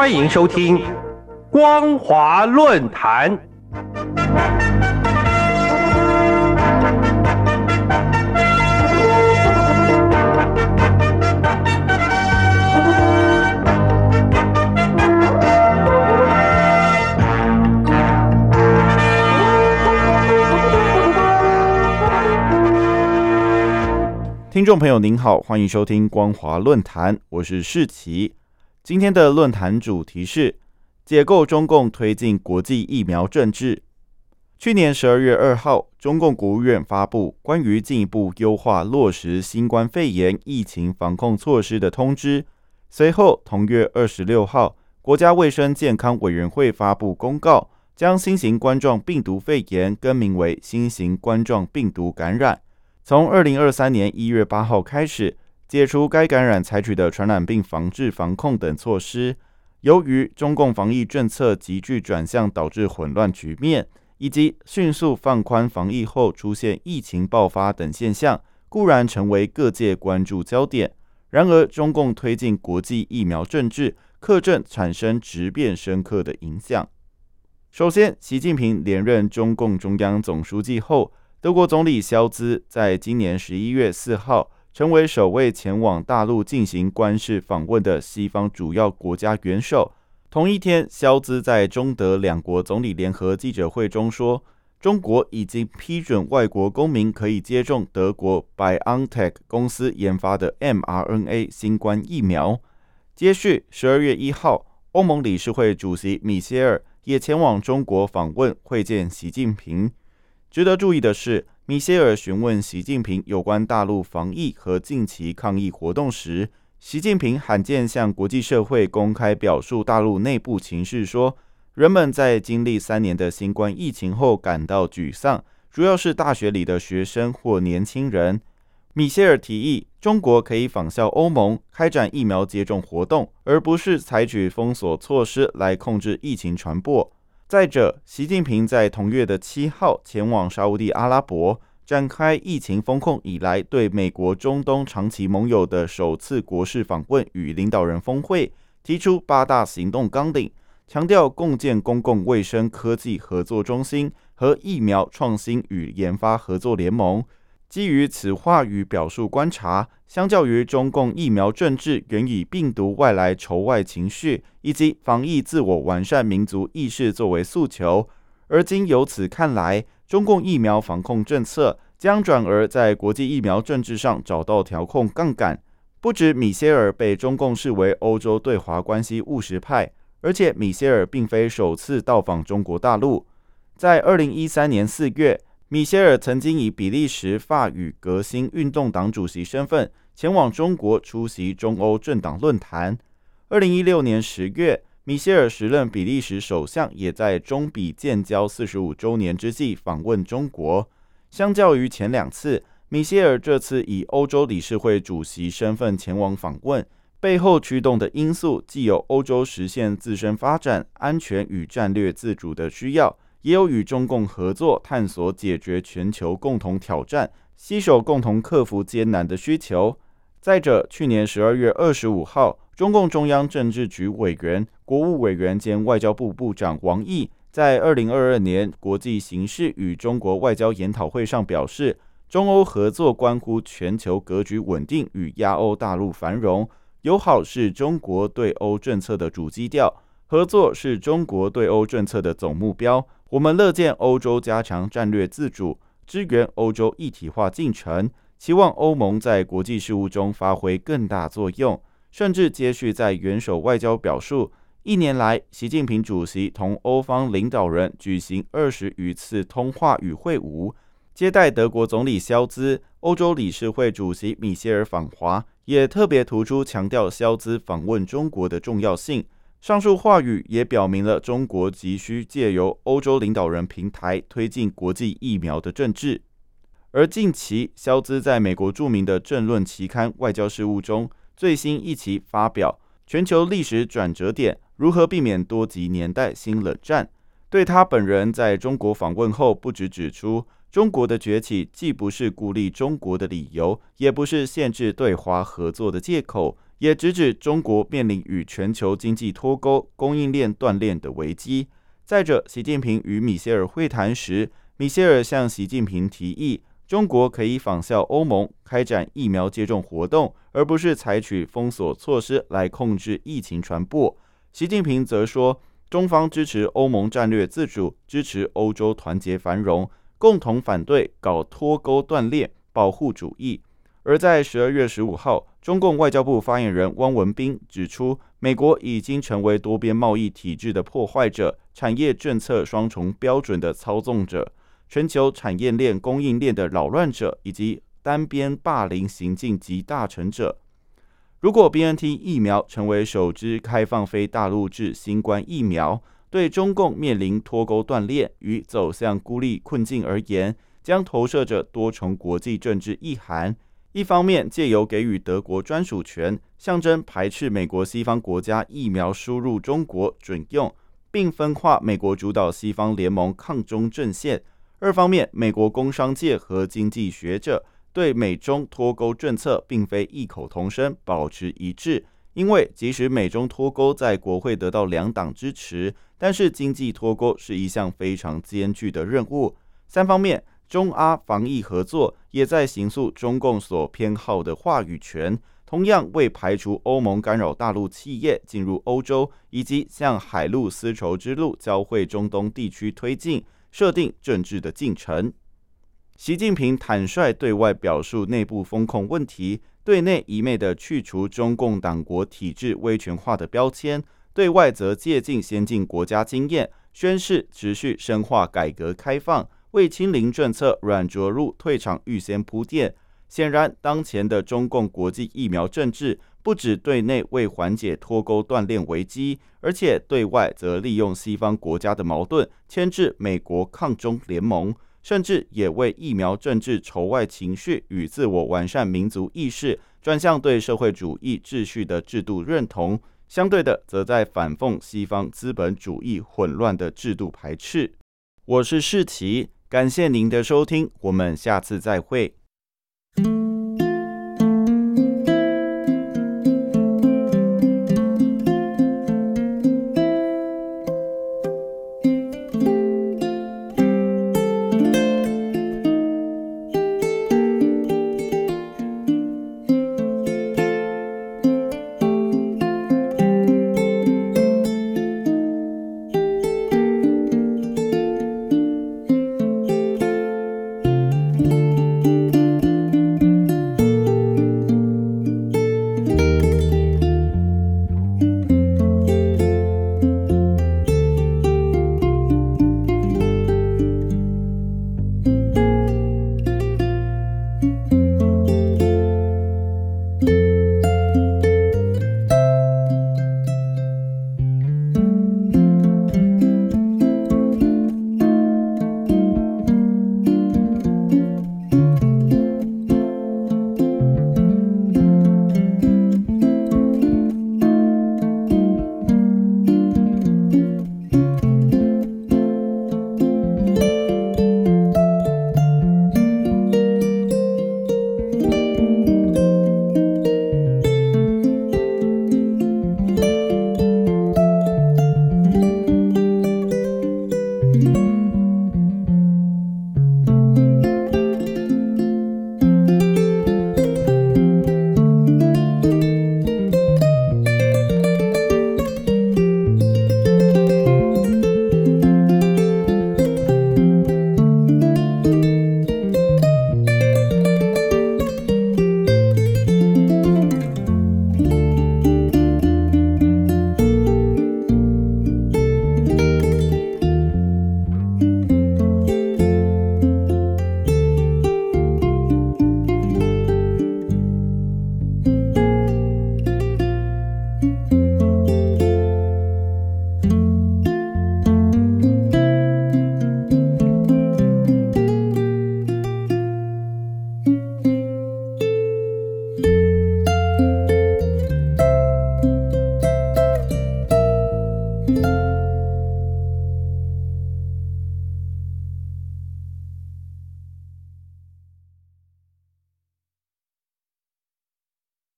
欢迎收听《光华论坛》。听众朋友您好，欢迎收听光华论坛，我是世奇。今天的论坛主题是解构中共推进国际疫苗政治。去年十二月二号，中共国务院发布关于进一步优化落实新冠肺炎疫情防控措施的通知。随后，同月二十六号，国家卫生健康委员会发布公告，将新型冠状病毒肺炎更名为新型冠状病毒感染。从二零二三年一月八号开始，解除该感染采取的传染病防治、防控等措施。由于中共防疫政策急剧转向，导致混乱局面，以及迅速放宽防疫后出现疫情爆发等现象，固然成为各界关注焦点。然而，中共推进国际疫苗政治，克正产生质变深刻的影响。首先，习近平连任中共中央总书记后。德国总理肖兹在今年十一月四号成为首位前往大陆进行官事访问的西方主要国家元首。同一天，肖兹在中德两国总理联合记者会中说：“中国已经批准外国公民可以接种德国 BioNTech 公司研发的 mRNA 新冠疫苗。”接续，十二月一号，欧盟理事会主席米歇尔也前往中国访问，会见习近平。值得注意的是，米歇尔询问习近平有关大陆防疫和近期抗疫活动时，习近平罕见向国际社会公开表述大陆内部情势，说人们在经历三年的新冠疫情后感到沮丧，主要是大学里的学生或年轻人。米歇尔提议，中国可以仿效欧盟开展疫苗接种活动，而不是采取封锁措施来控制疫情传播。再者，习近平在同月的七号前往沙地阿拉伯，展开疫情封控以来对美国中东长期盟友的首次国事访问与领导人峰会，提出八大行动纲领，强调共建公共卫生科技合作中心和疫苗创新与研发合作联盟。基于此话语表述观察，相较于中共疫苗政治原以病毒外来仇外情绪以及防疫自我完善民族意识作为诉求，而今由此看来，中共疫苗防控政策将转而在国际疫苗政治上找到调控杠杆。不止米歇尔被中共视为欧洲对华关系务实派，而且米歇尔并非首次到访中国大陆，在二零一三年四月。米歇尔曾经以比利时法语革新运动党主席身份前往中国出席中欧政党论坛。二零一六年十月，米歇尔时任比利时首相，也在中比建交四十五周年之际访问中国。相较于前两次，米歇尔这次以欧洲理事会主席身份前往访问，背后驱动的因素既有欧洲实现自身发展、安全与战略自主的需要。也有与中共合作，探索解决全球共同挑战，携手共同克服艰难的需求。再者，去年十二月二十五号，中共中央政治局委员、国务委员兼外交部部长王毅在二零二二年国际形势与中国外交研讨会上表示，中欧合作关乎全球格局稳定与亚欧大陆繁荣，友好是中国对欧政策的主基调，合作是中国对欧政策的总目标。我们乐见欧洲加强战略自主，支援欧洲一体化进程，期望欧盟在国际事务中发挥更大作用，甚至接续在元首外交表述。一年来，习近平主席同欧方领导人举行二十余次通话与会晤，接待德国总理肖兹、欧洲理事会主席米歇尔访华，也特别突出强调肖兹访问中国的重要性。上述话语也表明了中国急需借由欧洲领导人平台推进国际疫苗的政治。而近期，肖兹在美国著名的政论期刊《外交事务》中最新一期发表《全球历史转折点：如何避免多极年代新冷战》。对他本人在中国访问后，不止指出，中国的崛起既不是孤立中国的理由，也不是限制对华合作的借口。也直指中国面临与全球经济脱钩、供应链断裂的危机。再者，习近平与米歇尔会谈时，米歇尔向习近平提议，中国可以仿效欧盟开展疫苗接种活动，而不是采取封锁措施来控制疫情传播。习近平则说，中方支持欧盟战略自主，支持欧洲团结繁荣，共同反对搞脱钩断裂、保护主义。而在十二月十五号，中共外交部发言人汪文斌指出，美国已经成为多边贸易体制的破坏者、产业政策双重标准的操纵者、全球产业链供应链的扰乱者，以及单边霸凌行径集大成者。如果 BNT 疫苗成为首支开放非大陆制新冠疫苗，对中共面临脱钩断裂与走向孤立困境而言，将投射着多重国际政治意涵。一方面，借由给予德国专属权，象征排斥美国西方国家疫苗输入中国准用，并分化美国主导西方联盟抗中阵线；二方面，美国工商界和经济学者对美中脱钩政策并非异口同声，保持一致。因为即使美中脱钩在国会得到两党支持，但是经济脱钩是一项非常艰巨的任务。三方面。中阿防疫合作也在形塑中共所偏好的话语权，同样为排除欧盟干扰大陆企业进入欧洲，以及向海陆丝绸之路交汇中东地区推进设定政治的进程。习近平坦率对外表述内部风控问题，对内一昧的去除中共党国体制威权化的标签，对外则借鉴先进国家经验，宣示持续深化改革开放。为清零政策软着陆退场预先铺垫。显然，当前的中共国际疫苗政治，不止对内为缓解脱钩断链危机，而且对外则利用西方国家的矛盾，牵制美国抗中联盟，甚至也为疫苗政治筹外情绪与自我完善民族意识，转向对社会主义秩序的制度认同。相对的，则在反讽西方资本主义混乱的制度排斥。我是世奇。感谢您的收听我们下次再会。